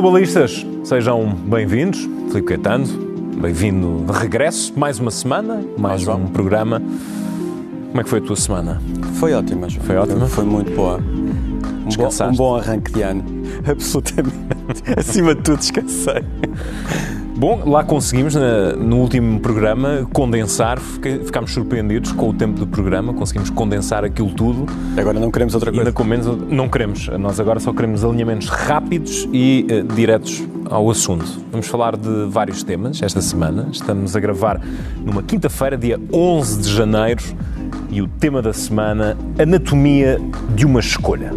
globalistas, sejam bem-vindos. Filipe Caetano, bem-vindo de regresso. Mais uma semana, mais um programa. Como é que foi a tua semana? Foi ótima, João. Foi ótima? Foi muito boa. Um bom, um bom arranque de ano. Absolutamente. Acima de tudo, descansei. Bom, lá conseguimos, na- no último programa, condensar. Ficámos surpreendidos com o tempo do programa. Conseguimos condensar aquilo tudo. Agora não queremos outra E ainda coisa. com menos. Não queremos. Nós agora só queremos alinhamentos rápidos e eh, diretos ao assunto. Vamos falar de vários temas esta semana. Estamos a gravar numa quinta-feira, dia 11 de janeiro. E o tema da semana: Anatomia de uma escolha.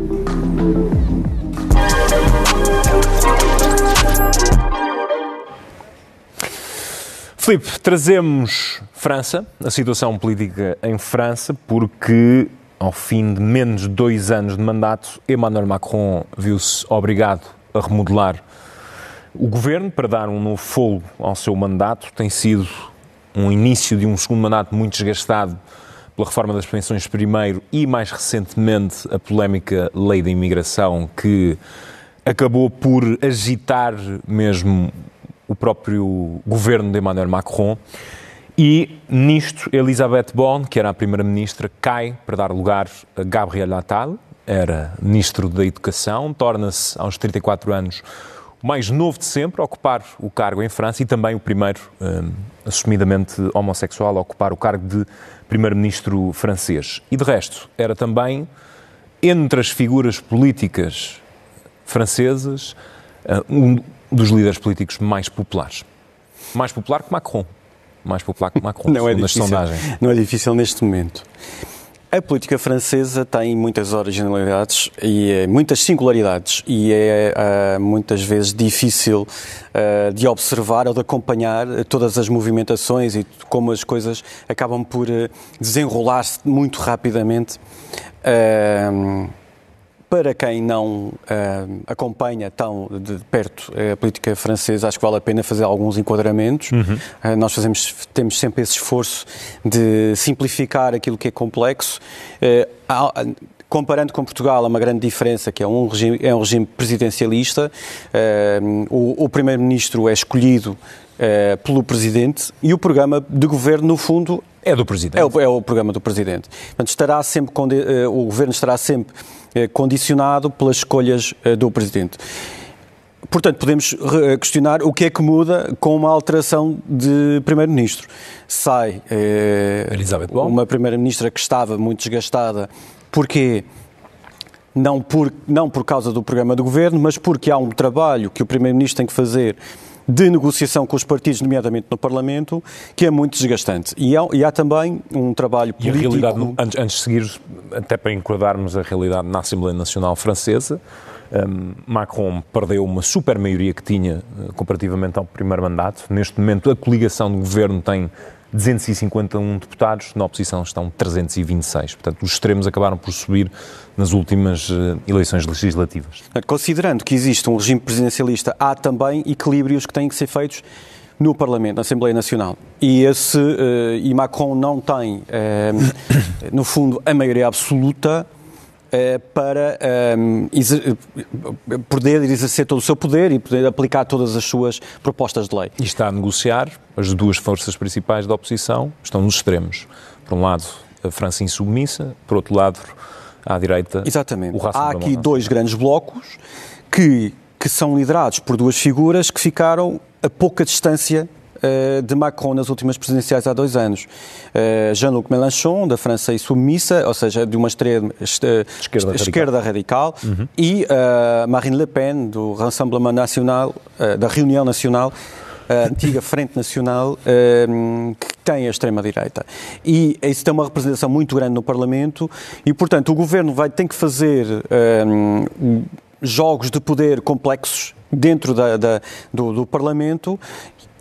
Filipe, trazemos França, a situação política em França, porque ao fim de menos de dois anos de mandato, Emmanuel Macron viu-se obrigado a remodelar o governo para dar um novo fogo ao seu mandato. Tem sido um início de um segundo mandato muito desgastado pela reforma das pensões primeiro e, mais recentemente, a polémica lei da imigração que acabou por agitar mesmo o próprio governo de Emmanuel Macron. E nisto, Elisabeth Borne, que era a primeira-ministra, cai para dar lugar a Gabriel Attal, era ministro da Educação, torna-se aos 34 anos o mais novo de sempre a ocupar o cargo em França e também o primeiro hum, assumidamente homossexual a ocupar o cargo de primeiro-ministro francês. E de resto, era também entre as figuras políticas francesas uh, um dos líderes políticos mais populares. Mais popular que Macron. Mais popular que Macron, Não é difícil. sondagens. Não é difícil neste momento. A política francesa tem muitas originalidades e eh, muitas singularidades e é ah, muitas vezes difícil ah, de observar ou de acompanhar todas as movimentações e como as coisas acabam por eh, desenrolar-se muito rapidamente. Para quem não ah, acompanha tão de perto a política francesa, acho que vale a pena fazer alguns enquadramentos. Ah, nós fazemos, temos sempre esse esforço de simplificar aquilo que é complexo. Eh, há- Comparando com Portugal, há uma grande diferença, que é um regime, é um regime presidencialista. Eh, o o primeiro-ministro é escolhido eh, pelo presidente e o programa de governo, no fundo, É do presidente. é o, é o programa do Presidente. Portanto, estará sempre, eh, o Governo estará sempre eh, condicionado pelas escolhas eh, do Presidente. Portanto, podemos re- questionar o que é que muda com uma alteração de Primeiro-Ministro. Sai eh, uma Primeira-Ministra que estava muito desgastada, porque não por, não por causa do programa do governo, mas porque há um trabalho que o Primeiro-Ministro tem que fazer de negociação com os partidos, nomeadamente no Parlamento, que é muito desgastante. E há, e há também um trabalho E a político... realidade, antes, antes de seguir, até para enquadrarmos a realidade na Assembleia Nacional Francesa, hum, Macron perdeu uma super maioria que tinha eh, comparativamente ao primeiro mandato. Neste momento, a coligação do governo tem 251 deputados, na oposição estão 326. Portanto, os extremos acabaram por subir nas últimas eh, eleições legislativas. Considerando que existe um regime presidencialista, há também equilíbrios que têm que ser feitos no Parlamento, na Assembleia Nacional. E, esse, eh, e Macron não tem, eh, no fundo, a maioria absoluta para eh, exer- eh, poder exercer todo o seu poder e poder aplicar todas as suas propostas de lei. E está a negociar, as duas forças principais da oposição estão nos extremos. Por um lado, a França insubmissa, por outro lado, à direita, Exatamente. o Há aqui dois grandes blocos que, que são liderados por duas figuras que ficaram a pouca distância de Macron nas últimas presidenciais há dois anos. Eh, Jean-Luc Mélenchon, da França insubmissa, ou seja, de uma extrema, este- Esquerda esquerda radical, e eh, Marine Le Pen, do Rassemblement Nacional, eh, da Reunião Nacional, a antiga Frente Nacional, eh, que tem a extrema-direita. E isso tem uma representação muito grande no Parlamento e, portanto, o Governo vai ter que fazer eh, jogos de poder complexos dentro da- da- do, do Parlamento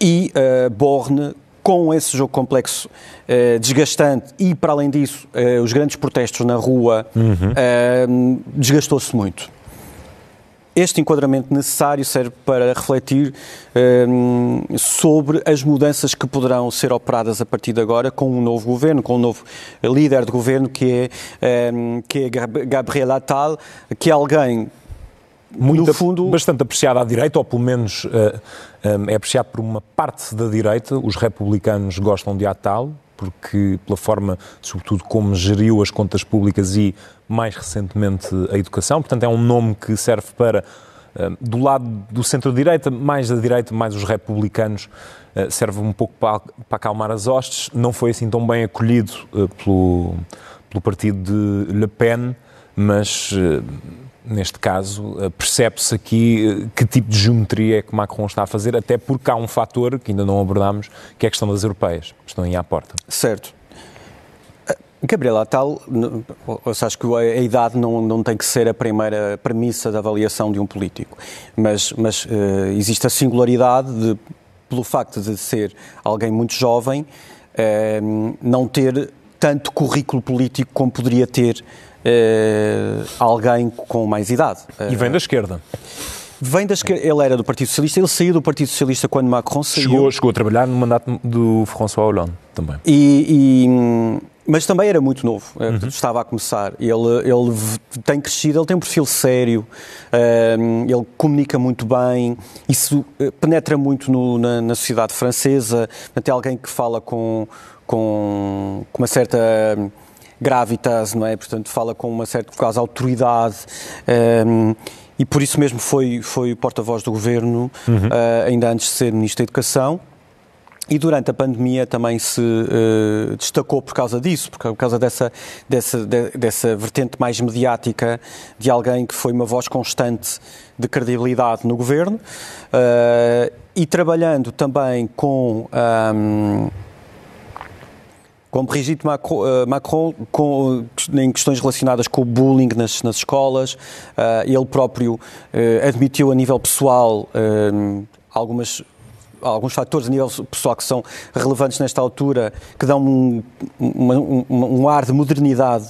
e eh, Borne com esse jogo complexo, eh, desgastante e, para além disso, eh, os grandes protestos na rua, eh, desgastou-se muito. Este enquadramento necessário serve para refletir hum, sobre as mudanças que poderão ser operadas a partir de agora com um novo governo, com um novo líder de governo que é, hum, que é Gab- Gabriel Attal, que é alguém Muito, fundo... Bastante apreciado à direita, ou pelo menos uh, um, é apreciado por uma parte da direita. Os republicanos gostam de Atal, porque pela forma, sobretudo, como geriu as contas públicas e, mais recentemente, a educação. Portanto, é um nome que serve para, uh, do lado do centro-direita, mais da direita, mais os republicanos, uh, serve um pouco para, para acalmar as hostes. Não foi assim tão bem acolhido pelo, pelo partido de Le Pen, mas neste caso, eh, percebe-se aqui eh, que tipo de geometria é que Macron está a fazer, até porque há um fator que ainda não abordámos, que é a questão das europeias, que estão aí à porta. Certo. Eh, Gabriela, tal, acho que a idade não, não tem que ser a primeira premissa da avaliação de um político, mas, mas existe a singularidade de, pelo facto de ser alguém muito jovem, não ter tanto currículo político como poderia ter uh, alguém com mais idade. E vem da esquerda. Vem da esquerda. Ele era do Partido Socialista, ele saiu do Partido Socialista quando Macron saiu. Chegou, chegou a trabalhar no mandato do François Hollande também. E, e, mas também era muito novo, eh, uhum. estava a começar. Ele, ele tem crescido, ele tem um perfil sério, um, ele comunica muito bem, isso penetra muito no, na, na, sociedade francesa. Tem alguém que fala com, com, com uma certa gravitas, não é? Portanto, fala com uma certa quase autoridade. Um, ehm, e por isso mesmo foi, foi porta-voz do governo, uhum. uh, ainda antes de ser Ministro da Educação. E durante a pandemia também se uh, destacou por causa disso, por causa dessa, dessa, de, dessa vertente mais mediática de alguém que foi uma voz constante de credibilidade no governo uh, e trabalhando também com. Um, ehm, com Brigitte Macron, uh, Macron com, em questões relacionadas com o bullying nas, nas escolas. Uh, ele próprio admitiu a nível pessoal algumas alguns fatores a nível pessoal que são relevantes nesta altura, que dão um, um, um ar de modernidade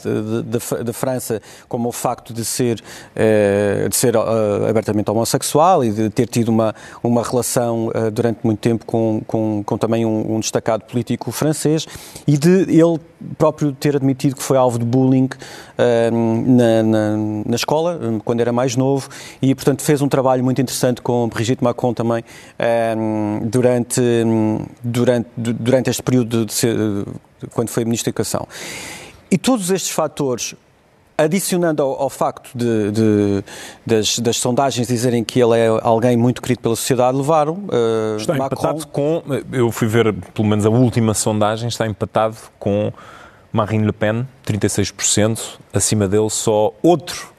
da França, como o facto de ser, eh, de ser uh, abertamente homossexual e de ter tido uma, uma relação uh, durante muito tempo com, com, com também um, um, destacado político francês e de ele próprio ter admitido que foi alvo de bullying uh, na, na, na, escola, quando era mais novo, e portanto fez um trabalho muito interessante com Brigitte Macron também durante, durante, durante este período de quando foi Ministro da Educação. E todos estes fatores adicionando ao, ao facto de, de, das, das, sondagens dizerem que ele é alguém muito querido pela sociedade, levaram uh, está Macron... empatado com, eu fui ver pelo menos a última sondagem, está empatado com Marine Le Pen, 36%, acima dele só outro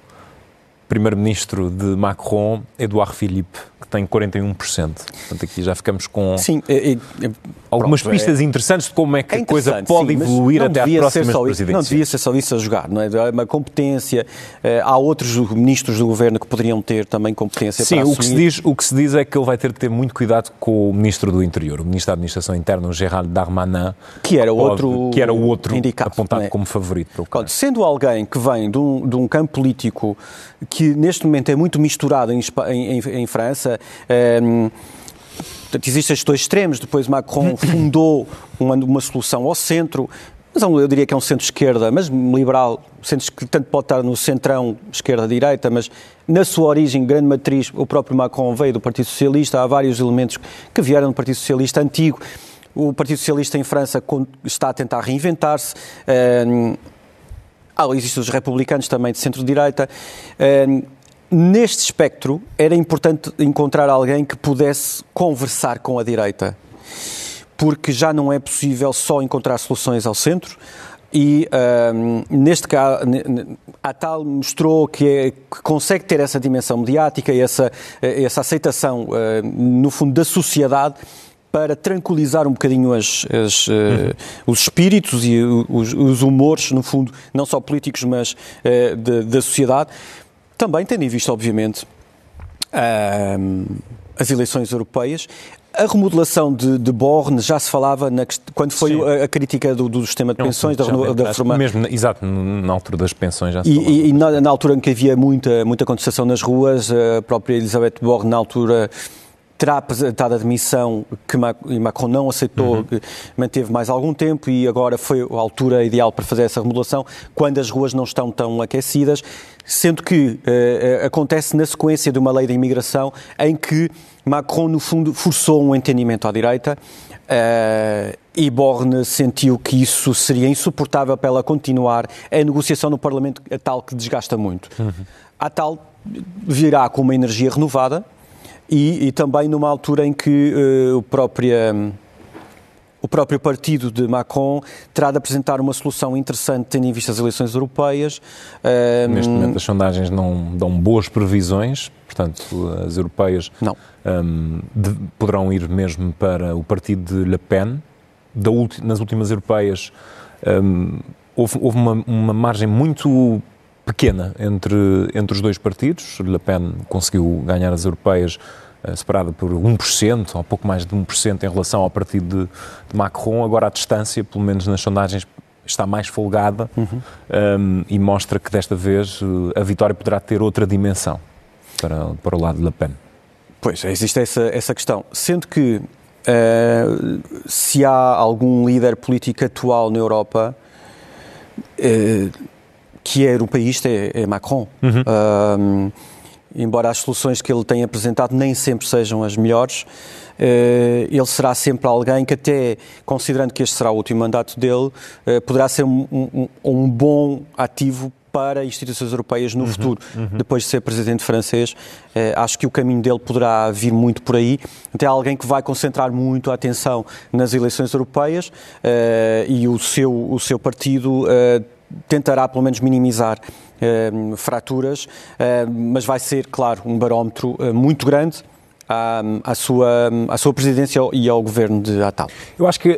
primeiro-ministro de Macron, Edouard Philippe, que tem 41%. Portanto, aqui já ficamos com Sim, é, é, algumas pronto, pistas é, interessantes de como é que é a coisa pode sim, evoluir até às próximas presidências. Não devia ser só isso a jogar, não é? é uma competência. Eh, há outros ministros do governo que poderiam ter também competência sim, para o que se diz O que se diz é que ele vai ter de ter muito cuidado com o ministro do Interior, o ministro da Administração Interna, o Gerald Darmanin, que era o outro, que era o outro indicado, apontado é? como favorito. Para o Sendo alguém que vem de um, de um campo político que neste momento é muito misturado em, em, em França. Um, ehm, Portanto, existem estes dois extremos. Depois Macron fundou uma, uma solução ao centro, mas é eu diria que é um centro-esquerda, mas liberal, centro que tanto pode estar no centrão, esquerda-direita, mas na sua origem, grande matriz, o próprio Macron veio do Partido Socialista, há vários elementos que vieram do Partido Socialista antigo. O Partido Socialista em França está a tentar reinventar-se. Ah, existem os republicanos também de centro-direita. Ehm, neste espectro era importante encontrar alguém que pudesse conversar com a direita, porque já não é possível só encontrar soluções ao centro. E um, neste caso, a tal mostrou que, é, que, consegue ter essa dimensão mediática e essa, essa aceitação, uh, no fundo, da sociedade para tranquilizar um bocadinho as, as, uh, os espíritos e os, os, humores, no fundo, não só políticos, mas uh, da sociedade. Também tendo em vista, obviamente, as eleições europeias. A remodelação de, de Borne já se falava na, quando foi a, a, crítica do, do, sistema de pensões, da, da reforma. Mesmo, exato, na altura das pensões já se falava. E, e na, na, altura em que havia muita, muita contestação nas ruas, a própria Elizabeth Borne, na altura, terá apresentado a demissão que Macron não aceitou, uhum. manteve mais algum tempo e agora foi a altura ideal para fazer essa remodelação, quando as ruas não estão tão aquecidas, sendo que uh, acontece na sequência de uma lei de imigração em que Macron, no fundo, forçou um entendimento à direita uh, e Borne sentiu que isso seria insuportável para ela continuar a negociação no Parlamento, a tal que desgasta muito. Uhum. A tal virá com uma energia renovada e, e também numa altura em que uh, o próprio o próprio partido de Macron terá de apresentar uma solução interessante tendo em vista as eleições europeias. Neste momento as sondagens não dão boas previsões, portanto as europeias um, de, poderão ir mesmo para o partido de Le Pen. Ulti, nas últimas europeias um, houve, houve uma, uma margem muito pequena entre, entre os dois partidos. Le Pen conseguiu ganhar as europeias uh, separada por 1%, ou pouco mais de 1% em relação ao partido de, de, Macron. Agora a distância, pelo menos nas sondagens, está mais folgada uhum. um, e mostra que desta vez uh, a vitória poderá ter outra dimensão para, para o lado de Le Pen. Pois, existe essa, essa questão. Sendo que uh, se há algum líder político atual na Europa que é europeísta é, é Macron. Uhum. Um, embora as soluções que ele tem apresentado nem sempre sejam as melhores, uh, ele será sempre alguém que até, considerando que este será o último mandato dele, uh, poderá ser um, um, um, bom ativo para instituições europeias no uhum, futuro. Uhum. Depois de ser presidente francês, uh, acho que o caminho dele poderá vir muito por aí. Até alguém que vai concentrar muito a atenção nas eleições europeias e o seu, o seu partido tentará pelo menos minimizar eh, fraturas, eh, mas vai ser, claro, um barómetro eh, muito grande à, à, sua, à sua presidência e ao governo de Atal. Eu acho que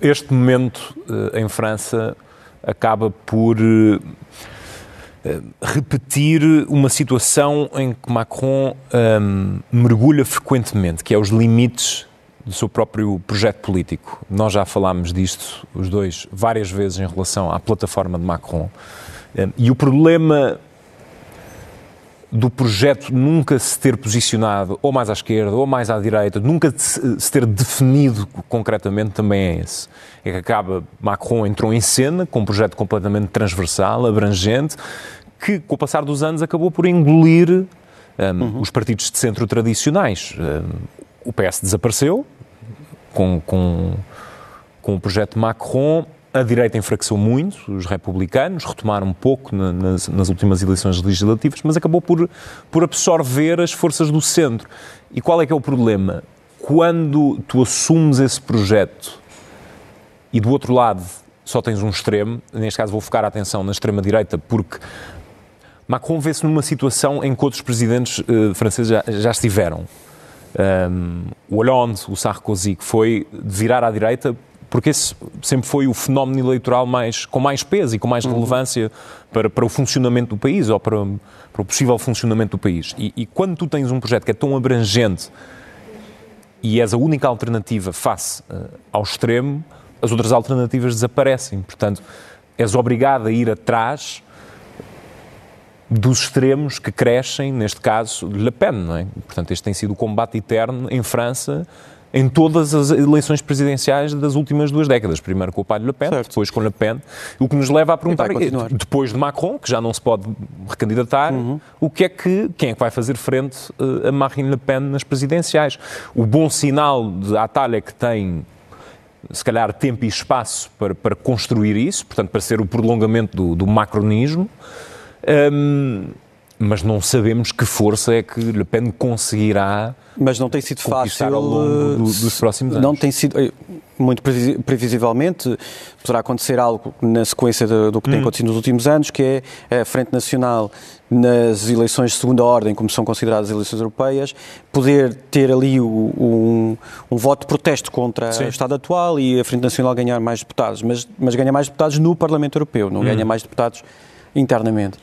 este momento em França acaba por repetir uma situação em que Macron um, mergulha frequentemente, que é os limites do seu próprio projeto político. Nós já falámos disto, os dois, várias vezes em relação à plataforma de Macron. Eh, e o problema do projeto nunca se ter posicionado ou mais à esquerda ou mais à direita, nunca se ter definido concretamente também é esse. É que acaba, Macron entrou em cena com um projeto completamente transversal, abrangente, que com o passar dos anos acabou por engolir um, uhum. os partidos de centro tradicionais. Um, o PS desapareceu com, com, com o projeto Macron. A direita enfraqueceu muito, os republicanos retomaram um pouco na, nas, nas, últimas eleições legislativas, mas acabou por, por absorver as forças do centro. E qual é que é o problema? Quando tu assumes esse projeto e do outro lado só tens um extremo, neste caso vou focar a atenção na extrema-direita, porque Macron vê-se numa situação em que outros presidentes uh, franceses já, já estiveram um, o Hollande, o Sarkozy, que foi de virar à direita, porque esse sempre foi o fenómeno eleitoral mais, com mais peso e com mais uhum. relevância para, para o funcionamento do país ou para, para o possível funcionamento do país. E, e, quando tu tens um projeto que é tão abrangente e és a única alternativa face uh, ao extremo, as outras alternativas desaparecem. Portanto, és obrigado a ir atrás dos extremos que crescem, neste caso, Le Pen, não é? Portanto, este tem sido o combate eterno em França em todas as eleições presidenciais das últimas duas décadas. Primeiro com o pai de Le Pen, certo. depois com Le Pen. O que nos leva a perguntar, depois de Macron, que já não se pode recandidatar, uhum. o que é que, quem é que vai fazer frente uh, a Marine Le Pen nas presidenciais? O bom sinal de Atalha que tem se calhar tempo e espaço para, para construir isso, portanto para ser o prolongamento do, do macronismo, um, mas não sabemos que força é que Le Pen conseguirá mas não tem sido fácil ao longo do, dos próximos anos. Não tem sido eh, muito previsivelmente poderá acontecer algo na sequência do, do que tem hum. acontecido nos últimos anos, que é a Frente Nacional nas eleições de segunda ordem, como são consideradas as eleições europeias, poder ter ali o, um, um, voto de protesto contra Sim. o Estado atual e a Frente Nacional ganhar mais deputados, mas, mas ganha mais deputados no Parlamento Europeu, não hum. ganha mais deputados internamente.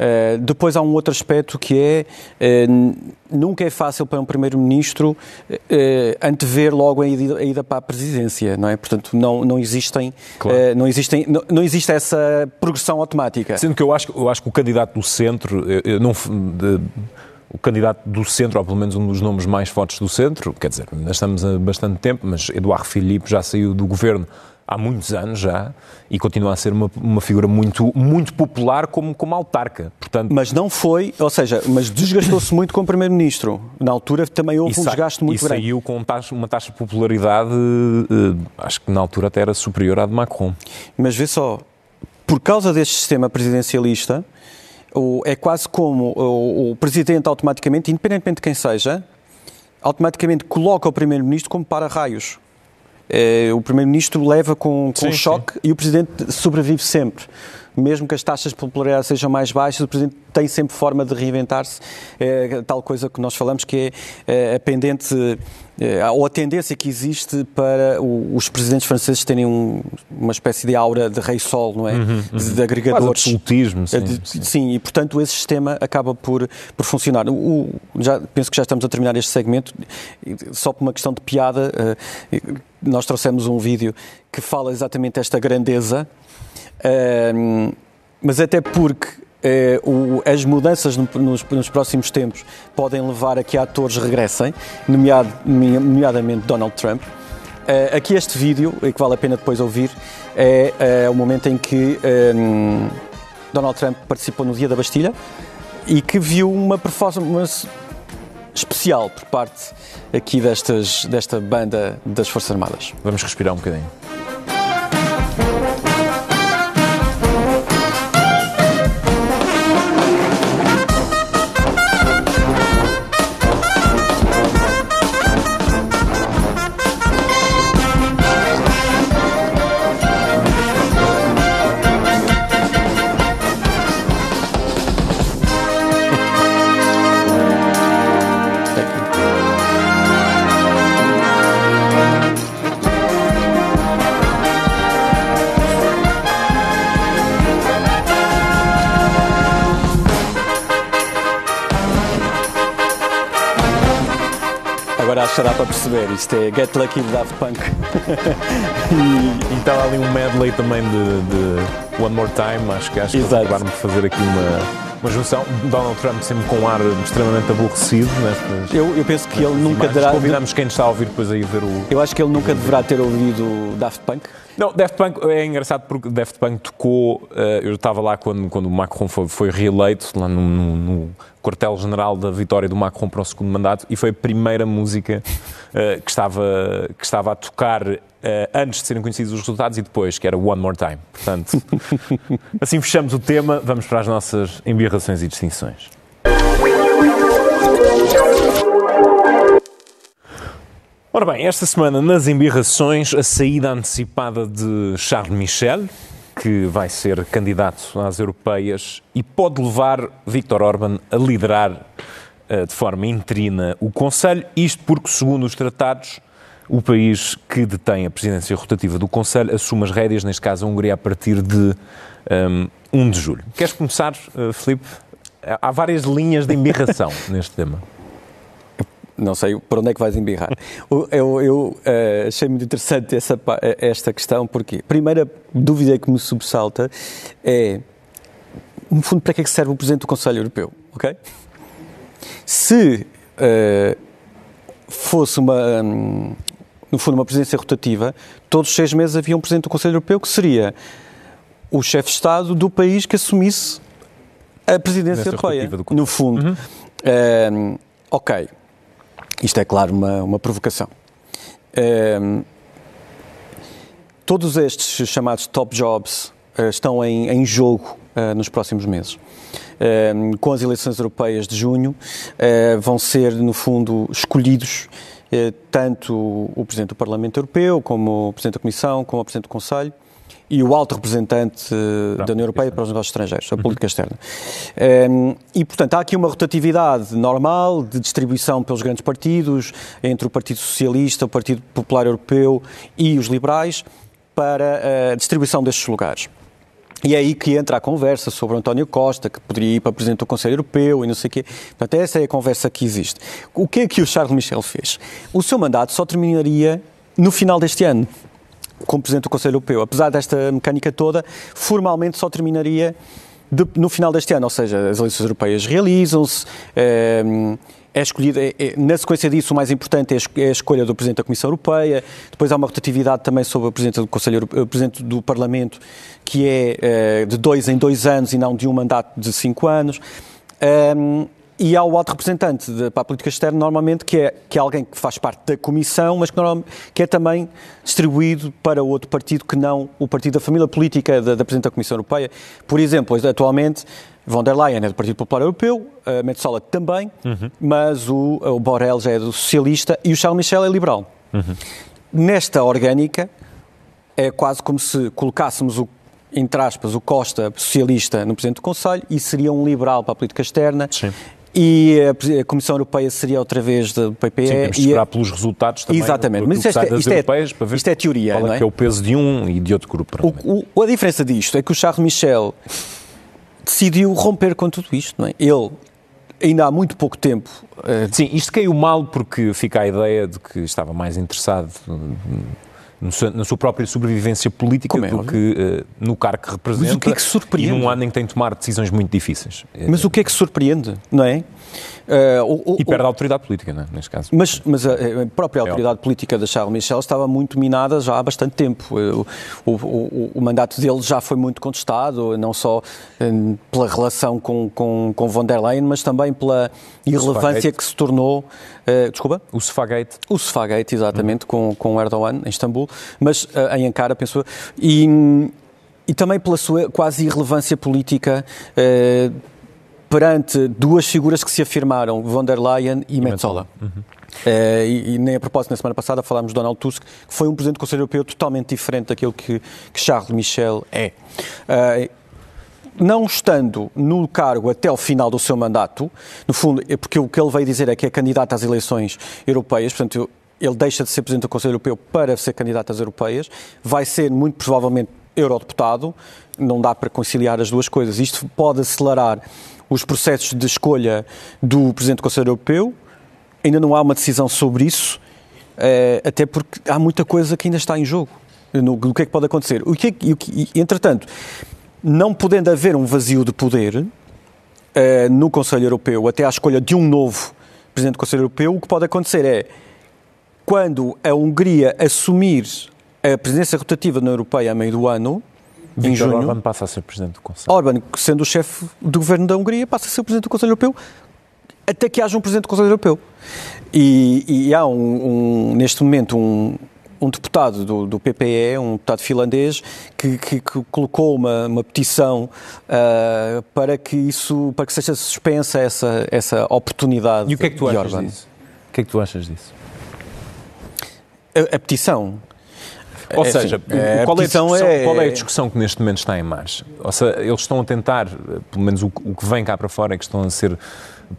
Uh, depois há um outro aspecto que é uh, nunca é fácil para um primeiro-ministro uh, antever logo a ida, a ida, para a presidência, não é? Portanto, não, não existem, claro. não, existem não, não, existe essa progressão automática. Sendo que eu acho, eu acho que o candidato do centro, eu, eu não, de, o candidato do centro, ou pelo menos um dos nomes mais fortes do centro, quer dizer, ainda estamos há bastante tempo, mas Eduardo Filipe já saiu do governo há muitos anos já e continua a ser uma, uma figura muito, muito popular como, como autarca. Portanto, mas não foi, ou seja, mas desgastou-se muito como Primeiro-Ministro. Na altura também houve um desgaste muito e grande. E saiu com uma taxa de popularidade, eh, acho que na altura até era superior à de Macron. Mas vê só, por causa deste sistema presidencialista, é quase como o, Presidente automaticamente, independentemente de quem seja, automaticamente coloca o Primeiro-Ministro como para-raios. É, o Primeiro-Ministro leva com, com sim, choque sim. e o Presidente sobrevive sempre mesmo que as taxas de popularidade sejam mais baixas, o Presidente tem sempre forma de reinventar-se, é, tal coisa que nós falamos que é, é a pendente, é, ou a tendência que existe para os presidentes franceses terem um, uma espécie de aura de rei sol, não é? Uhum, uhum. De, de agregadores. absolutismo, sim, sim. sim, e portanto esse sistema acaba por, por funcionar. O, já, penso que já estamos a terminar este segmento, só por uma questão de piada, eh, nós trouxemos um vídeo que fala exatamente esta grandeza Uh, mas até porque uh, o, as mudanças no, nos, nos, próximos tempos podem levar a que atores regressem, nomeado, nomeadamente Donald Trump. Uh, aqui este vídeo, que vale a pena depois ouvir, é, é o momento em que um, Donald Trump participou no Dia da Bastilha e que viu uma performance especial por parte aqui destas, desta banda das Forças Armadas. Vamos respirar um bocadinho. Acho que dá para perceber. Isto é Get Lucky de Daft Punk. e estava ali um medley também de, de, One More Time. Acho que acho que acabaram de fazer aqui uma. Uma junção, Donald Trump sempre com um ar extremamente aborrecido nestas. Eu, eu penso que ele nunca deverá. Convidamos quem está a ouvir depois aí ver o. Eu acho que ele nunca deverá ter ouvido Daft Punk. Não, Daft Punk é engraçado porque Daft Punk tocou. Uh, eu estava lá quando, quando o Macron foi, foi reeleito, lá no, no, no quartel-general da vitória do Macron para o segundo mandato, e foi a primeira música uh, que, estava, que estava a tocar uh, antes de serem conhecidos os resultados e depois, que era One More Time. Portanto, assim fechamos o tema, vamos para as nossas embirrações e distinções. Ora bem, esta semana nas embirrações, a saída antecipada de Charles Michel, que vai ser candidato às europeias e pode levar Viktor Orban a liderar uh, de forma interina o Conselho, isto porque, segundo os tratados, o país que detém a presidência rotativa do Conselho assume as rédeas, neste caso a Hungria, a partir de um, ehm, 1 de julho. Queres começar, uh, Filipe? Há várias linhas de embirração neste tema não sei por onde é que vais embirrar. Eu, eu uh, achei muito interessante essa, esta questão, porque a primeira dúvida que me subsalta é, no fundo, para que é que serve o Presidente do Conselho Europeu? ok? Se uh, fosse uma, um, no fundo, uma presidência rotativa, todos os seis meses havia um Presidente do Conselho Europeu que seria o chefe de Estado do país que assumisse a presidência europeia. No fundo. Uhum. Uh, ok. Isto é, claro, uma, uma provocação. Um, todos estes chamados top jobs uh, estão em, em jogo uh, nos próximos meses. Um, com as eleições europeias de junho, uh, vão ser, no fundo, escolhidos tanto o Presidente do Parlamento Europeu, como o Presidente da Comissão, como o Presidente do Conselho, e o alto representante Pronto, da União Europeia para os negócios estrangeiros, a política externa. Um, ehm, e, portanto, há aqui uma rotatividade normal de distribuição pelos grandes partidos, entre o Partido Socialista, o Partido Popular Europeu e os liberais, para a distribuição destes lugares. E é aí que entra a conversa sobre António Costa, que poderia ir para Presidente do Conselho Europeu e não sei o quê. Portanto, essa é a conversa que existe. O que é que o Charles Michel fez? O seu mandato só terminaria no final deste ano como Presidente do Conselho Europeu. Apesar desta mecânica toda, formalmente só terminaria de, no final deste ano, ou seja, as eleições europeias realizam-se. É, é escolhida, é, é, na sequência disso, o mais importante é, é a escolha do Presidente da Comissão Europeia, depois há uma rotatividade também sobre o Presidente do Conselho o Presidente do Parlamento, que é, de dois em dois anos e não de um mandato de cinco anos. Um, e há o alto representante de, para a política externa, normalmente, que é, que é alguém que faz parte da Comissão, mas que, que é também distribuído para outro partido que não o partido da família política da, da Presidente da Comissão Europeia. Por exemplo, atualmente, von der Leyen é do Partido Popular Europeu, a Metsola também, uhum. mas o, o Borrell já é do Socialista e o Charles Michel é liberal. Uhum. Nesta orgânica, é quase como se colocássemos o entre aspas, o Costa socialista no Presidente do Conselho e seria um liberal para a política externa Sim. E a Comissão Europeia seria outra vez do PPE. Sim, temos de esperar pelos resultados também. Exatamente, mas isto, é, isto, é, para ver isto é teoria, qual é, é, é? o peso de um e de outro grupo. O, o, a diferença disto é que o Charles Michel decidiu romper com tudo isto, não é? Ele ainda há muito pouco tempo. Uh... Sim, isto caiu mal porque fica a ideia de que estava mais interessado na sua própria sobrevivência política é, do que uh, no cargo que representa. Mas o que é que surpreende? E num ano em que tem de tomar decisões muito difíceis. Mas o que é que surpreende, não é? Uh, o, e perde a autoridade política, não é? neste caso. Mas, mas a, a própria é autoridade é política de Charles Michel estava muito minada já há bastante tempo. O, o, o mandato dele já foi muito contestado, não só pela relação com, com, com von der Leyen, mas também pela irrelevância que se tornou. Uh, desculpa? O Sofagate. O Sofagate, exatamente, hum. com, com Erdogan em Istambul, mas uh, em Ankara, penso. E, e também pela sua quase irrelevância política. Uh, perante duas figuras que se afirmaram, von der Leyen e, Metzola. Uhum. Uh, e, e, nem a propósito, na semana passada falámos de Donald Tusk, que foi um presidente do Conselho Europeu totalmente diferente daquilo que, que Charles Michel é. Uh, não estando no cargo até ao final do seu mandato, no fundo, é porque o que ele veio dizer é que é candidato às eleições europeias, portanto, ele deixa de ser presidente do Conselho Europeu para ser candidato às europeias, vai ser muito provavelmente eurodeputado, não dá para conciliar as duas coisas. Isto pode acelerar os processos de escolha do Presidente do Conselho Europeu. Ainda não há uma decisão sobre isso, eh, até porque há muita coisa que ainda está em jogo. No, do que é que pode acontecer. O que é, e, entretanto, não podendo haver um vazio de poder eh, no Conselho Europeu até à escolha de um novo Presidente do Conselho Europeu, o que pode acontecer é, quando a Hungria assumir a presidência rotativa na Europeia a meio do ano, em junho. Orban passa a ser Presidente do Conselho. Orban, sendo o chefe do governo da Hungria, passa a ser Presidente do Conselho Europeu até que haja um Presidente do Conselho Europeu. E, e há um, um, neste momento um, um deputado do, do, PPE, um deputado finlandês, que, que, que colocou uma, uma petição uh, para que isso, para que seja suspensa essa, essa oportunidade. E o que é que tu achas Orban. disso? O que é que tu achas disso? A, a petição ou é, seja, é, qual, é é... qual é a discussão que neste momento está em marcha? Ou seja, eles estão a tentar, pelo menos o, o que vem cá para fora é que estão a ser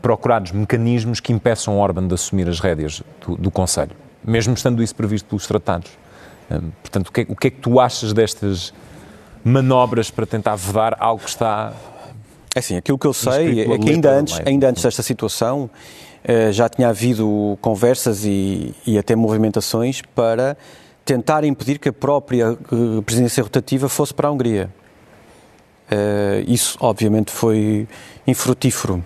procurados mecanismos que impeçam Orban de assumir as rédeas do, do Conselho, mesmo estando isso previsto pelos tratados. Hum, portanto, o que, é, o que, é, que tu achas destas manobras para tentar vedar algo que está. É assim, aquilo que eu sei é que ainda antes, ainda antes desta situação eh, já tinha havido conversas e, e até movimentações para tentar impedir que a própria uh, presidência rotativa fosse para a Hungria. Uh, isso, obviamente, foi infrutífero.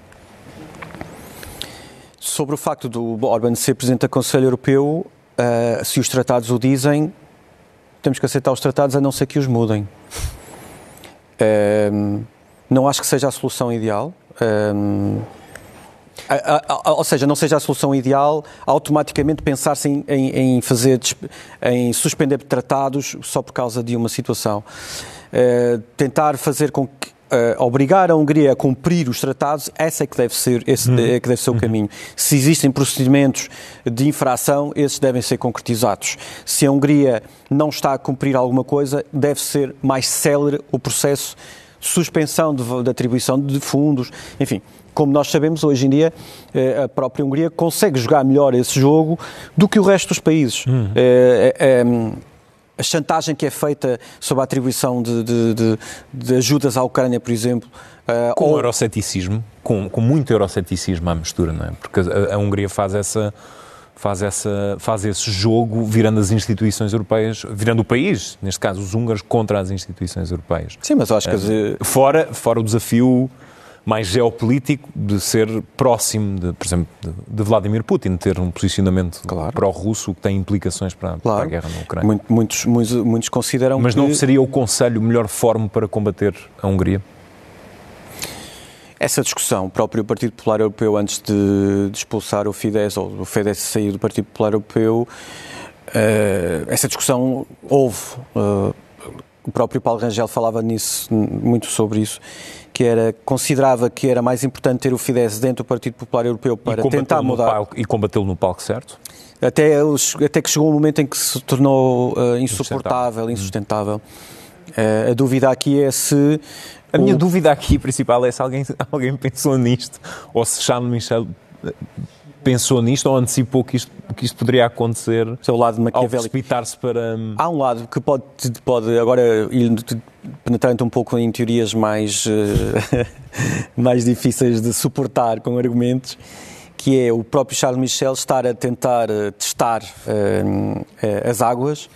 Sobre o facto do Orban ser presidente do Conselho Europeu, uh, se os tratados o dizem, temos que aceitar os tratados a não ser que os mudem. não acho que seja a solução ideal ou seja, não seja a solução ideal automaticamente pensar-se em, em, fazer, em suspender tratados só por causa de uma situação. Uh, tentar fazer com que uh, obrigar a Hungria a cumprir os tratados, essa é que deve ser, esse uhum. é que deve ser o uhum. caminho. Se existem procedimentos de infração, esses devem ser concretizados. Se a Hungria não está a cumprir alguma coisa, deve ser mais célere o processo suspensão de atribuição de fundos, enfim, como nós sabemos, hoje em dia eh, a própria Hungria consegue jogar melhor esse jogo do que o resto dos países. Uhum. É, é, a chantagem que é feita sobre a atribuição de, de, de, de ajudas à Ucrânia, por exemplo. Com ou... euroceticismo, com, com muito euroceticismo à mistura, não é? Porque a, a Hungria faz essa faz, essa, faz esse jogo virando as instituições europeias, virando o país, neste caso os húngaros, contra as instituições europeias. Sim, mas acho que... Uh, fora, fora o desafio mais geopolítico de ser próximo, de, por exemplo, de, Vladimir Putin, de ter um posicionamento claro. pró-russo que tem implicações para, claro. para, a guerra na Ucrânia. Muitos, muitos, muitos consideram Mas que... não seria o Conselho o melhor fórum para combater a Hungria? Essa discussão, o próprio Partido Popular Europeu, antes de, de expulsar o Fidesz, ou o Fidesz sair do Partido Popular Europeu, uh, essa discussão houve. Uh, o próprio Paulo Rangel falava nisso, muito sobre isso, que era, considerava que era mais importante ter o Fidesz dentro do Partido Popular Europeu para tentar mudar. Palco, e combatê-lo no palco certo? Até, até que chegou um momento em que se tornou uh, insuportável, insustentável. Uh, a dúvida aqui é se. A minha dúvida aqui principal é se alguém, alguém pensou nisto ou se Charles Michel pensou nisto ou antecipou que isto, que isto poderia acontecer Seu lado ao precipitar-se para... Hum, Há um lado que pode, pode agora penetrando um pouco em teorias mais, eh, mais difíceis de suportar com argumentos, que é o próprio Charles Michel estar a tentar eh, testar uh, as águas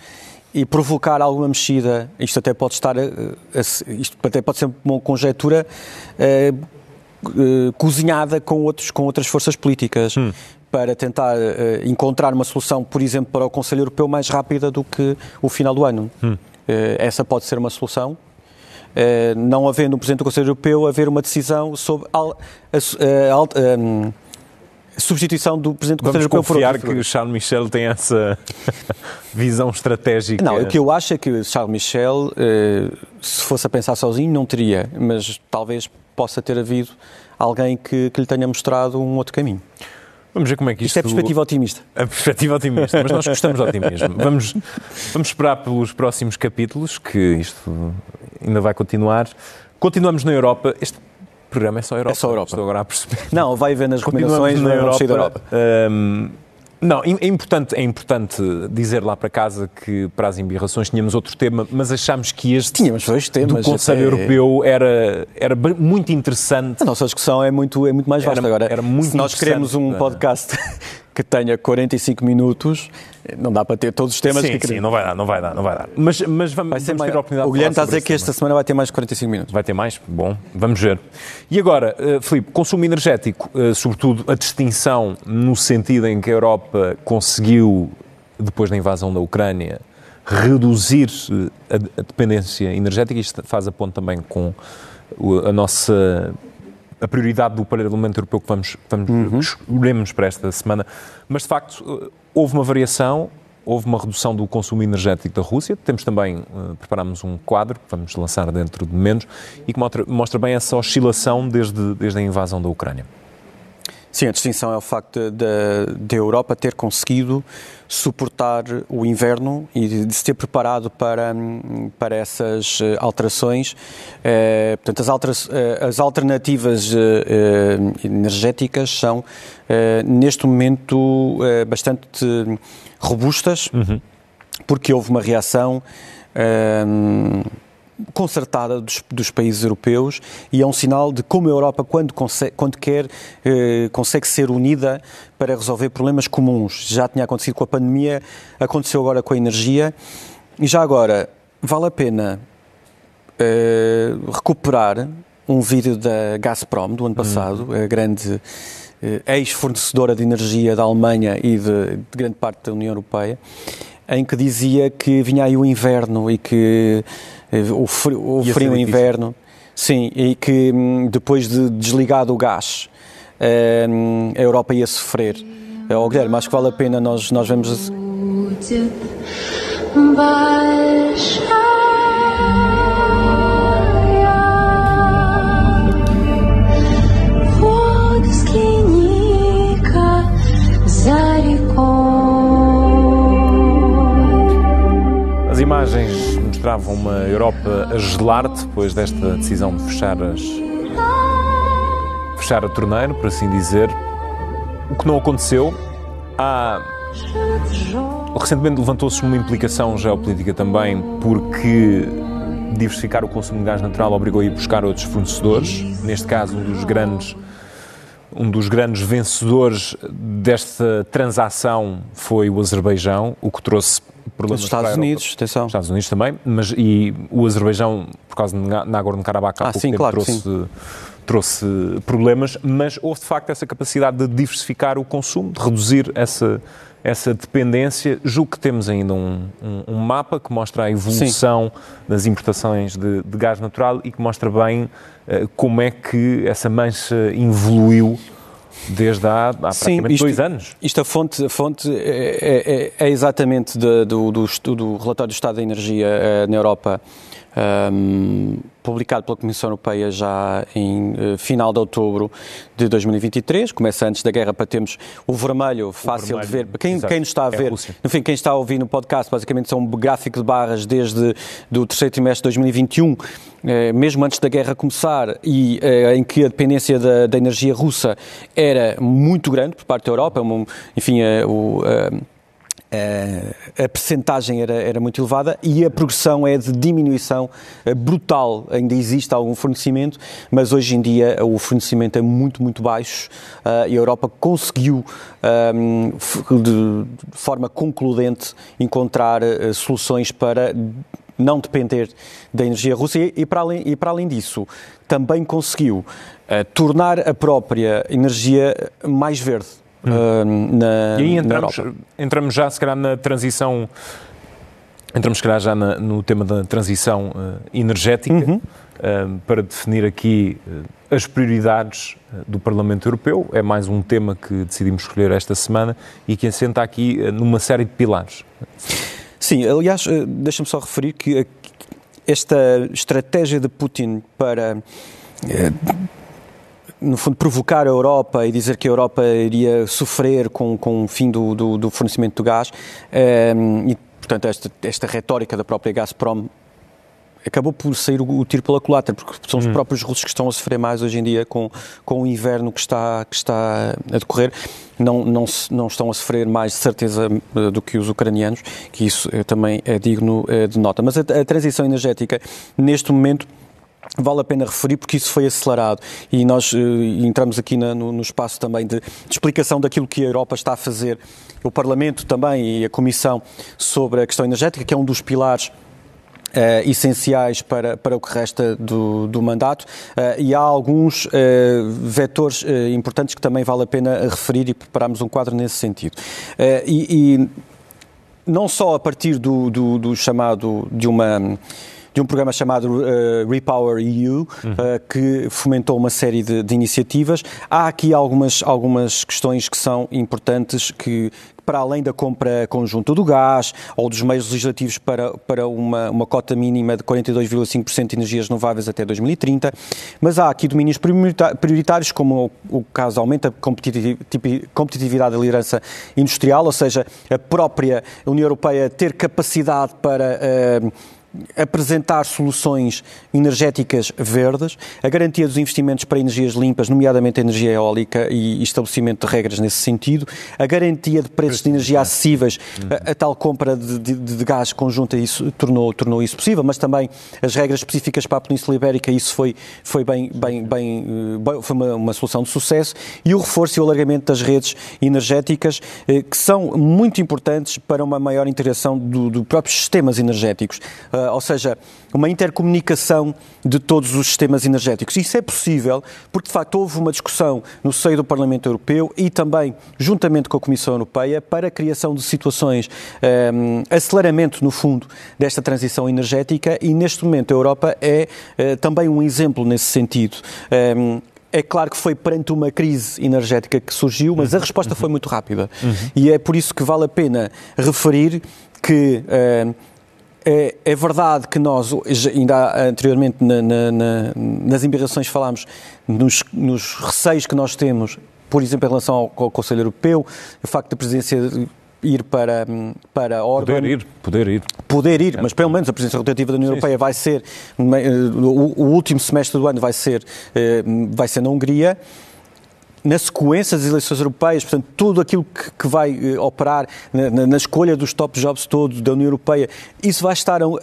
e provocar alguma mexida. Isto até pode estar, isto até pode ser uma conjectura uh, uh, cozinhada com, outros, com outras forças políticas. Hum. Para tentar encontrar uma solução, por exemplo, para o Conselho Europeu mais rápida do que o final do ano. Hum. essa pode ser uma solução. não havendo um Presidente do Conselho Europeu, haver uma decisão sobre a, a, a, um, substituição do Presidente do Conselho Europeu por outro. confiar que Charles Michel tem essa visão estratégica? Não, o que eu acho é que Charles Michel, se fosse a pensar sozinho, não teria, mas talvez possa ter havido alguém que, que lhe tenha mostrado um outro caminho. Vamos ver como é que isto... Isto é perspectiva otimista. A perspectiva otimista, mas nós gostamos de otimismo. Vamos, vamos esperar pelos próximos capítulos, que isto ainda vai continuar. Continuamos na Europa. Este programa é só Europa. É só Europa. Estou agora a perceber. Não, vai ver nas recomendações na Europa. Da Europa. Um, não, é importante, é importante dizer lá para casa que para as embirrações tínhamos outro tema, mas achámos que este tínhamos dois temas, do Conselho até... Europeu era, era muito interessante. A nossa discussão é muito, é muito mais vasta. Era, Agora, era muito se nós queremos um podcast que tenha 45 minutos, não dá para ter todos os temas sim, que queremos. Sim, não vai dar, não vai dar, não vai dar. Mas, mas vamos, vai vamos ter a oportunidade O Guilherme está a dizer que esta semana vai ter mais 45 minutos. Vai ter mais? Bom, vamos ver. E agora, uh, Filipe, consumo energético, uh, sobretudo a distinção no sentido em que a Europa conseguiu, depois da invasão da Ucrânia, reduzir a, a dependência energética, isto faz a ponto também com a nossa a prioridade do Parlamento Europeu que vamos, vamos uhum. escolhemos para esta semana. Mas, de facto, houve uma variação, houve uma redução do consumo energético da Rússia. Temos também, uh, preparamos um quadro que vamos lançar dentro de menos e que mostra, mostra bem essa oscilação desde, desde a invasão da Ucrânia. Sim, a distinção é o facto da Europa ter conseguido suportar o inverno e de se ter preparado para, para essas eh, alterações. Eh, portanto, as, altera eh, as alternativas energéticas são, neste momento, bastante robustas, uhum. porque houve uma reação concertada dos, dos, países europeus e é um sinal de como a Europa, quando, consegue, quando quer, eh, consegue ser unida para resolver problemas comuns. Já tinha acontecido com a pandemia, aconteceu agora com a energia e já agora vale a pena eh, recuperar um vídeo da Gazprom do ano passado, uhum. a grande eh, ex-fornecedora de energia da Alemanha e de, de grande parte da União Europeia, em que dizia que vinha aí o inverno e que o frio, o frio inverno. Sim, e que hum, depois de desligado o gás, hum, a Europa ia sofrer. Oh, Guilherme, acho que vale a pena nós, nós vemos. As imagens mostravam uma Europa a gelar depois desta decisão de fechar as fechar a torneira, por assim dizer. O que não aconteceu, há recentemente levantou-se uma implicação geopolítica também porque diversificar o consumo de gás natural obrigou a ir buscar outros fornecedores, neste caso um dos grandes um dos grandes vencedores desta transação foi o Azerbaijão, o que trouxe problemas Os Estados Unidos, atenção. Os Estados Unidos também, mas e o Azerbaijão, por causa de Nagorno-Karabakh, há ah, pouco sim, claro trouxe, trouxe problemas, mas houve de facto essa capacidade de diversificar o consumo, de reduzir essa, essa dependência. Julgo que temos ainda um, um, um mapa que mostra a evolução Sim. das importações de, de, gás natural e que mostra bem uh, como é que essa mancha evoluiu desde há, há praticamente Sim, isto, dois anos. Isto a fonte, a fonte é, é, é exatamente do, do, do, do, relatório do Estado da Energia uh, na Europa um, publicado pela Comissão Europeia já em uh, final de outubro de 2023. Começa antes da guerra para termos o vermelho fácil o vermelho, de ver. Quem, quem nos está a é ver, a enfim, quem está a ouvir no podcast, basicamente são um gráfico de barras desde do terceiro trimestre de 2021, eh, mesmo antes da guerra começar e eh, em que a dependência da, da, energia russa era muito grande por parte da Europa, enfim, eh, o a percentagem era, era muito elevada e a progressão é de diminuição eh, brutal. Ainda existe algum fornecimento, mas hoje em dia o fornecimento é muito, muito baixo eh, e a Europa conseguiu, ehm, de forma concludente, encontrar eh, soluções para não depender da energia russa e, para, além, e para além disso, também conseguiu tornar a própria energia mais verde Hum. na, e aí entramos, entramos já, se calhar, na transição. Entramos, se calhar, já na, no tema da transição uh, energética, uhum. uh, para definir aqui uh, as prioridades do Parlamento Europeu. É mais um tema que decidimos escolher esta semana e que assenta aqui numa série de pilares. Sim, aliás, deixa-me só referir que esta estratégia de Putin para no fundo, provocar a Europa e dizer que a Europa iria sofrer com, com o fim do, do, do fornecimento do gás. Um, e, portanto, esta, esta retórica da própria Gazprom acabou por sair o, o tiro pela culatra, porque são os hum. próprios russos que estão a sofrer mais hoje em dia com, com o inverno que está, que está a decorrer. Não, não, não estão a sofrer mais, de certeza, eh, do que os ucranianos, que isso eh, também é digno eh, de nota. Mas a, a transição energética, neste momento, vale a pena referir porque isso foi acelerado. E nós uh, entramos aqui na, no, no, espaço também de, de, explicação daquilo que a Europa está a fazer, o Parlamento também e a Comissão sobre a questão energética, que é um dos pilares Uh, essenciais para, para o que resta do, do mandato. Uh, e há alguns vetores importantes que também vale a pena referir e prepararmos um quadro nesse sentido. E, e, não só a partir do, do, do chamado de uma de um programa chamado uh, Repower EU, uhum. uh, que fomentou uma série de, de, iniciativas. Há aqui algumas, algumas questões que são importantes que, para além da compra conjunta do gás ou dos meios legislativos para, para uma, uma cota mínima de 42,5% de energias renováveis até 2030, mas há aqui domínios prioritários, como o, o caso aumenta a competitividade da liderança industrial, ou seja, a própria União Europeia ter capacidade para. Uh, apresentar soluções energéticas verdes, a garantia dos investimentos para energias limpas, nomeadamente a energia eólica e estabelecimento de regras nesse sentido, a garantia de preços de energia acessíveis, a, a tal compra de, de, de, gás conjunta isso tornou, tornou isso possível, mas também as regras específicas para a Península Ibérica, isso foi, foi bem, bem, bem, eh, foi uma, uma solução de sucesso, e o reforço e o alargamento das redes energéticas, eh, que são muito importantes para uma maior integração dos do próprios sistemas energéticos ou seja, uma intercomunicação de todos os sistemas energéticos. Isso é possível porque, de facto, houve uma discussão no seio do Parlamento Europeu e também juntamente com a Comissão Europeia para a criação de situações, um, eh, aceleramento, no fundo, desta transição energética e, neste momento, a Europa é uh, também um exemplo nesse sentido. Um, é claro que foi perante uma crise energética que surgiu, mas a resposta foi muito rápida. Uhum. E é por isso que vale a pena referir que uh, é, é, verdade que nós, ainda anteriormente na, na, na, nas embirrações falámos nos, nos, receios que nós temos, por exemplo, em relação ao, ao Conselho Europeu, o facto da presidência ir para, para Orban. Poder ir, poder ir. Poder ir, mas pelo menos a presidência rotativa da União Europeia vai ser, o, o último semestre do ano vai ser, eh, vai ser na Hungria na sequência das eleições europeias, portanto, tudo aquilo que, que vai uh, operar na, na, na, escolha dos top jobs todos da União Europeia, isso vai estar. Uh,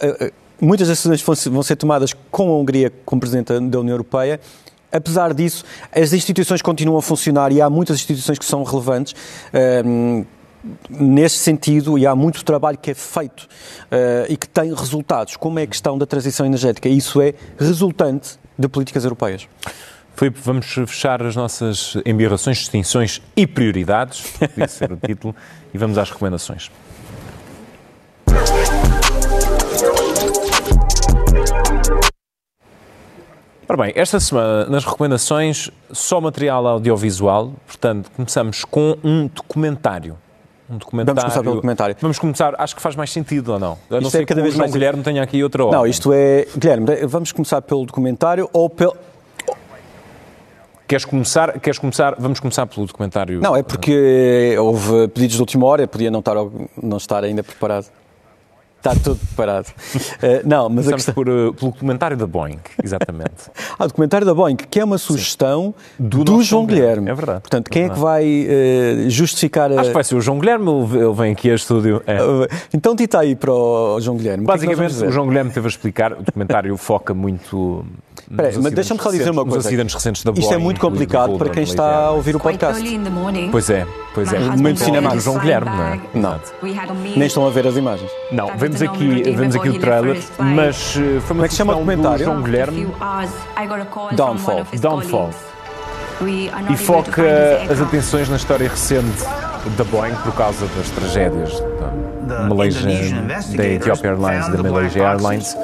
muitas decisões vão ser, tomadas com a Hungria como Presidente da União Europeia apesar disso, as instituições continuam a funcionar e há muitas instituições que são relevantes. Um, nesse sentido, e há muito trabalho que é feito uh, e que tem resultados, como é a questão da transição energética. Isso é resultante de políticas europeias. Filipe, vamos fechar as nossas embirrações, distinções e prioridades, podia ser o título, e vamos às recomendações. Ora bem, esta semana nas recomendações só material audiovisual, portanto começamos com um documentário. Um documentário. Vamos começar pelo documentário. Vamos começar, acho que faz mais sentido ou não? A não isto ser é cada que vez mais... Guilherme tenha aqui outra hora. Não, isto é. Guilherme, vamos começar pelo documentário ou pelo. Queres começar? Queres começar? Vamos começar pelo documentário. Não, é porque houve pedidos de última hora, podia não estar, não estar ainda preparado. Está tudo preparado. Uh, não, mas Começamos questão... por, uh, pelo documentário da Boeing, exatamente. ah, o documentário da Boeing, que é uma sugestão do, do João Guilherme. É verdade. Portanto, quem é, é que vai uh, justificar... A... Acho que vai ser o João Guilherme, ele vem aqui a estúdio. É. então dita aí para o João Guilherme. Basicamente, o, é o João Guilherme teve a explicar, o documentário foca muito Peraí, mas deixa-me só dizer uma coisa. acidentes recentes da Boeing, Isto é muito complicado para quem está a ouvir o podcast. Pois é, pois é. Momento cinemático. João Guilherme, não é? Não. Nem estão a ver as imagens. Não, vemos aqui, vemos aqui o trailer, mas eh, foi uma Como é que chama o documentário? João Guilherme. Downfall. Downfall. E foca as atenções na história recente da Boeing por causa das tragédias da Malaysia, da Ethiopia Airlines, da Malaysia Airlines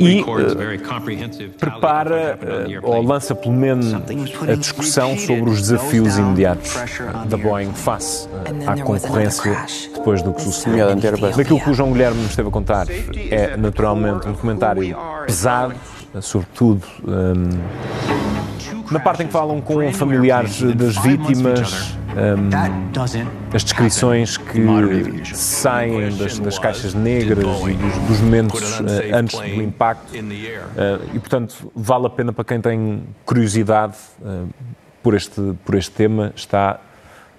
e uh, prepara uh, ou lança pelo menos a discussão sobre os desafios imediatos da Boeing face uh, à concorrência depois do que sucedeu. Daquilo que o João Guilherme me esteve a contar é naturalmente um documentário pesado, sobretudo um, na parte em que falam com familiares das vítimas um, as descrições que saem das, das caixas negras e dos, dos momentos uh, antes do impacto. Uh, e, portanto, vale a pena para quem tem curiosidade uh, por, este, por este tema, está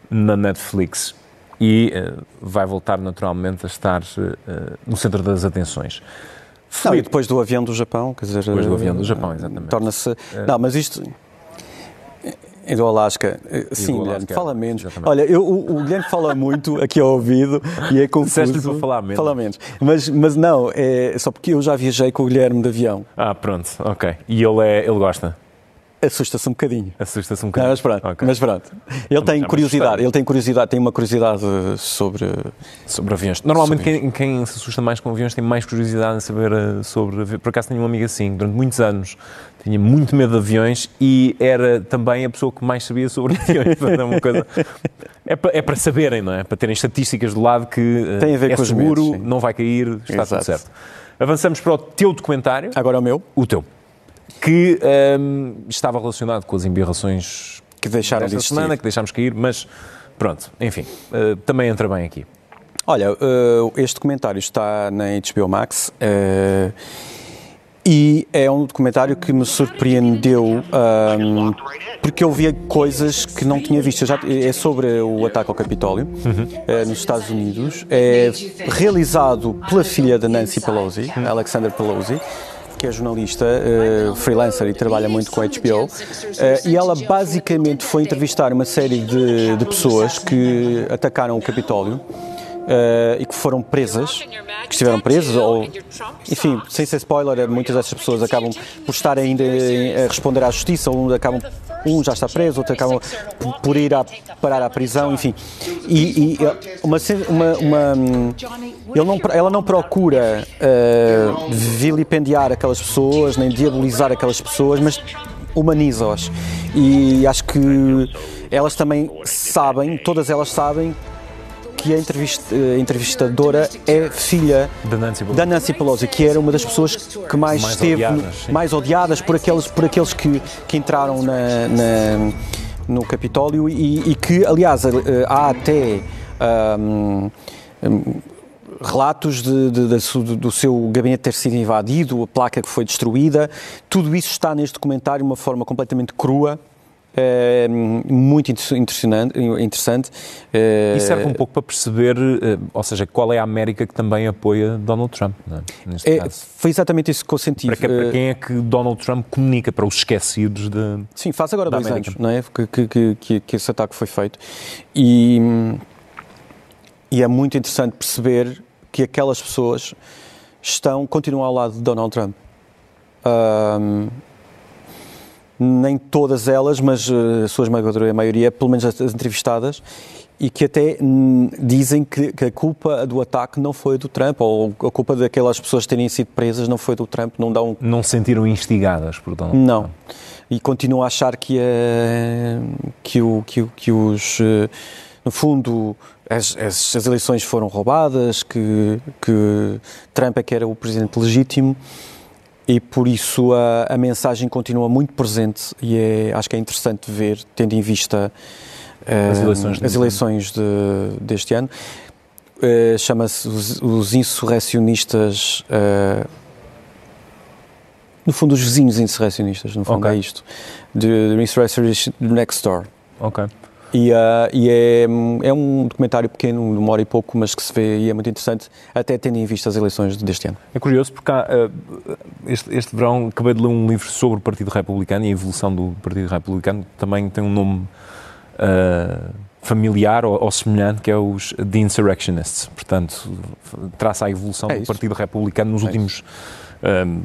na Netflix. E vai voltar naturalmente a estar no centro das atenções. Não, e depois do avião do Japão, quer dizer. Depois do avião do Japão, exatamente. Torna-se. Não, mas isto e do Alasca. Sim, do Guilherme, fala menos. Exatamente. Olha, eu, o, o Guilherme fala muito aqui ao ouvido e é confuso. para falar menos. Fala menos. Mas, mas não, é só porque eu já viajei com o Guilherme de avião. Ah, pronto, ok. E ele, é, ele gosta? Assusta-se um bocadinho. Assusta-se um bocadinho. Não, mas pronto. Okay. Mas pronto. Ele tem curiosidade, ele tem curiosidade, tem uma curiosidade sobre sobre aviões. Normalmente sobre quem, quem, se assusta mais com aviões tem mais curiosidade em saber eh, sobre. Por acaso tenho um amigo assim, durante muitos anos tinha muito medo de aviões e era também a pessoa que mais sabia sobre aviões. é, uma coisa, é, para, é para saberem, não é? Para terem estatísticas do lado que eh, Tem a ver é com seguro, medos, não vai cair, está Exato. tudo certo. Avançamos para o teu documentário. Agora é o meu. O teu que um, estava relacionado com as embirrações que deixaram de semana, que deixámos cair, mas pronto, enfim, uh, também entra bem aqui. Olha, uh, este documentário está na HBO Max uh, e é um documentário que me surpreendeu um, porque eu via coisas que não tinha visto. Já, é sobre o ataque ao Capitólio uhum. nos Estados Unidos. É realizado pela filha de Nancy Pelosi. Alexander Pelosi que é jornalista, uh, freelancer e trabalha muito com a HBO, uh, eh, e ela basicamente foi entrevistar uma série de, de pessoas que atacaram o Capitólio. Uh, e que foram presas, que estiveram presas, ou, enfim, sem ser spoiler, muitas dessas pessoas acabam por estar ainda a responder à justiça, ou acabam um já está preso, outro acaba por ir a parar à prisão, enfim. E, e uma, uma, uma, ele não, ela não procura uh, vilipendiar aquelas pessoas, nem diabolizar aquelas pessoas, mas humaniza-os. E acho que elas também sabem, todas elas sabem que a, entrevista, a entrevistadora é filha da Nancy, da Nancy, Pelosi, que era uma das pessoas que mais, mais esteve odiadas, mais odiadas por aqueles, por aqueles que, que entraram na, na no Capitólio e, e, que, aliás, eh, há até um, relatos de, de, de, do seu gabinete ter sido invadido, a placa que foi destruída. Tudo isso está neste documentário de uma forma completamente crua é, muito interessante. interessante. É, e serve um pouco para perceber, eh, ou seja, qual é a América que também apoia Donald Trump, é? é foi exatamente isso que eu senti. Para, que, para, quem é que Donald Trump comunica? Para os esquecidos de. Sim, faz agora dois América. anos não é? que, que, que, que esse ataque foi feito. E, e é muito interessante perceber que aquelas pessoas estão, continuam ao lado de Donald Trump. Um, nem todas elas, mas eh, a sua esmagadora maioria, pelo menos as entrevistadas, e que até hum, dizem que, que, a culpa do ataque não foi do Trump, ou a culpa daquelas pessoas terem sido presas não foi do Trump, não dão... Não se sentiram instigadas, portanto? Não. E continuam a achar que, é, que, o, que, que os... Eh, no fundo, as, as, as eleições foram roubadas, que, que Trump é que era o presidente legítimo e por isso a, a, mensagem continua muito presente e é, acho que é interessante ver, tendo em vista as eleições, as eleições de, deste ano. Uh, Chama-se os, os, insurrecionistas. Uh, no fundo, os vizinhos insurrecionistas, no fundo, okay. é isto. The, the Insurrection Next Door. Ok. E, uh, e é, é, um documentário pequeno, de uma hora e pouco, mas que se vê e é muito interessante, até tendo em vista as eleições deste ano. É curioso porque há, uh, este, este verão acabei de ler um livro sobre o Partido Republicano e a evolução do Partido Republicano, também tem um nome uh, familiar ou, ou, semelhante, que é os The Insurrectionists. Portanto, traça a evolução é do Partido Republicano nos é últimos, um,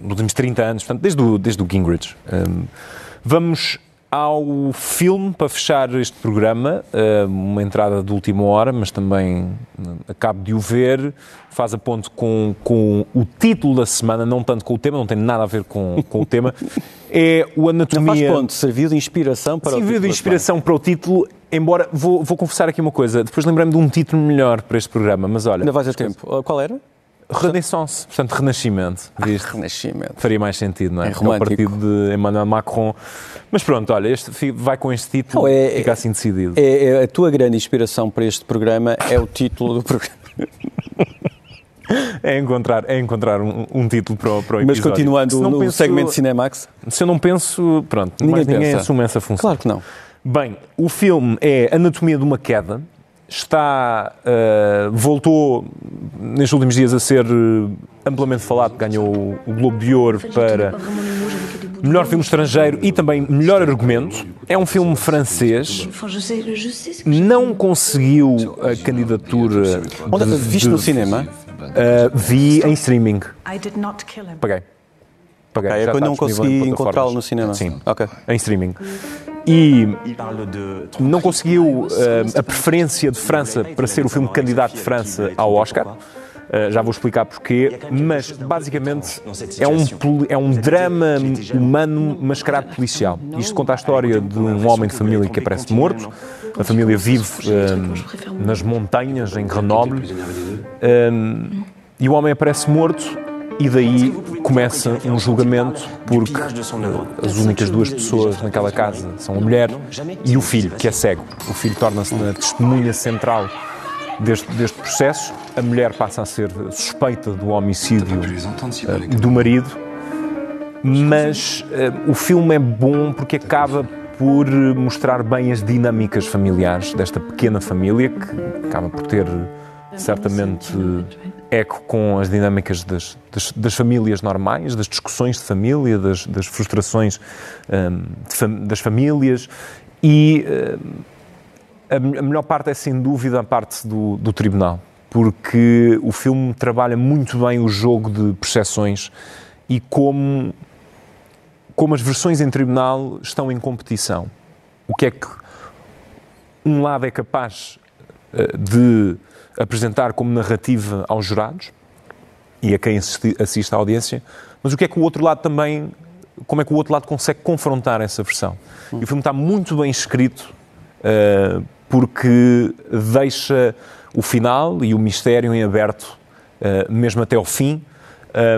nos últimos 30 anos, portanto, desde o, desde o Gingrich. Um, vamos ao filme para fechar este programa, eh, uma entrada de última hora, mas também eh, acabo de o ver, faz a ponto com, com o título da semana, não tanto com o tema, não tem nada a ver com, com o tema, é o Anatomia... Não faz ponto, serviu de inspiração para serviu o título. Serviu de inspiração para o título, embora, vou, vou confessar aqui uma coisa, depois lembrei-me de um título melhor para este programa, mas olha... Ainda vais a tempo. Qual era? Renaissance, portanto, Renascimento. Ah, renascimento. Faria mais sentido, não é? É. É o partido de Emmanuel Macron. Mas pronto, olha, este, vai com este título, não, é, fica assim decidido. É, é, a tua grande inspiração para este programa é o título do programa. é encontrar, é encontrar um, um título para o, para o episódio. Mas continuando no penso, segmento Cinemax? Se eu não penso, pronto, ninguém, ninguém assume essa função. Claro que não. Bem, o filme é Anatomia de uma Queda, está, uh, voltou nestes últimos dias a ser eh, amplamente falado, ganhou o Globo de Ouro para melhor filme estrangeiro e também melhor argumento. É um filme francês, não conseguiu a candidatura. Onde de, viste no cinema? Uh, vi em streaming. Paguei. Paguei. Okay, é quando não consegui encontrá-lo no cinema. Sim, okay. em streaming e não conseguiu uh, a preferência de França para ser o filme candidato de França ao Oscar. Uh, já vou explicar porquê, mas basicamente é um, é um drama humano mascarado policial. Isto conta a história de um homem de família que aparece morto. A família vive uh, nas montanhas, em Grenoble, e o homem aparece morto e daí começa um julgamento porque as únicas duas pessoas naquela casa são a mulher e o filho, que é cego. O filho torna-se na testemunha central deste, deste processo. A mulher passa a ser suspeita do homicídio uh, do marido, mas uh, o filme é bom porque acaba por mostrar bem as dinâmicas familiares desta pequena família que acaba por ter certamente eco com as dinâmicas das, das, das, famílias normais, das discussões de família, das, das frustrações um, fam das famílias e um, a, a, melhor parte é sem dúvida a parte do, do tribunal, porque o filme trabalha muito bem o jogo de percepções e como, como as versões em tribunal estão em competição. O que é que um lado é capaz uh, de apresentar como narrativa aos jurados e a quem assiste à audiência, mas o que é que o outro lado também, como é que o outro lado consegue confrontar essa versão. E o filme está muito bem escrito uh, porque deixa o final e o mistério em aberto, uh, mesmo até ao fim,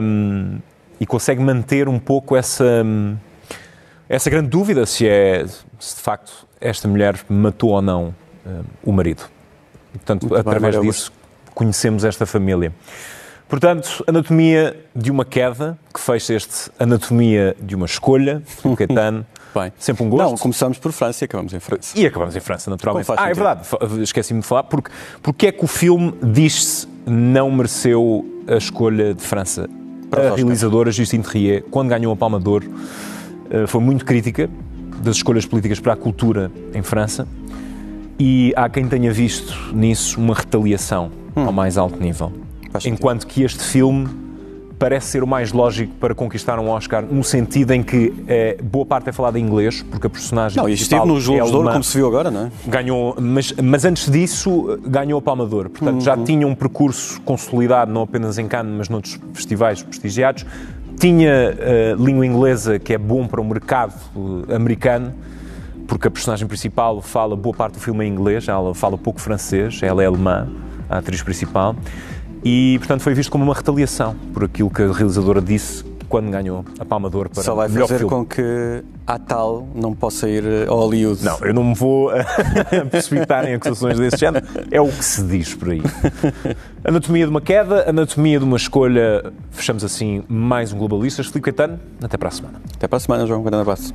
um, e consegue manter um pouco essa, essa grande dúvida se é, se de facto esta mulher matou ou não uh, o marido. Portanto, Muito através bem, disso, conhecemos esta família. Portanto, Anatomia de uma Queda, que fecha este Anatomia de uma Escolha, do Caetano. Bem. Sempre um gosto. Não, começamos por França e acabamos em França. E acabamos em França, naturalmente. Ah, é verdade, esqueci-me de falar. Porque, porque é que o filme, diz-se, não mereceu a escolha de França? Para a realizadora Justine Trier, quando ganhou a Palma de Ouro, eh, foi muito crítica das escolhas políticas para a cultura em França. E há quem tenha visto nisso uma retaliação ao mais alto nível. Hum. Enquanto que este filme parece ser o mais lógico para conquistar um Oscar, no sentido em que eh, boa parte é falada em inglês, porque a personagem Não, principal esteve nos Globos é de Ouro, como se viu agora, não é? Ganhou, mas, mas antes disso ganhou a Palma de Ouro. Portanto, já Uhum. tinha um percurso consolidado, não apenas em Cannes, mas noutros festivais prestigiados. Tinha eh, língua inglesa, que é bom para o mercado eh, americano, porque a personagem principal fala boa parte do filme em inglês, ela fala pouco francês, ela é alemã, a atriz principal. E, portanto, foi visto como uma retaliação por aquilo que a realizadora disse quando ganhou a Palma de Ouro para Só vai melhor fazer filme. com que a tal não possa ir a Hollywood. Não, eu não me vou precipitar em acusações desse género. É o que se diz por aí. Anatomia de uma queda, anatomia de uma escolha. Fechamos assim mais um Globalistas. Filipe Caetano, até para a semana. Até para a semana, João. Um grande abraço.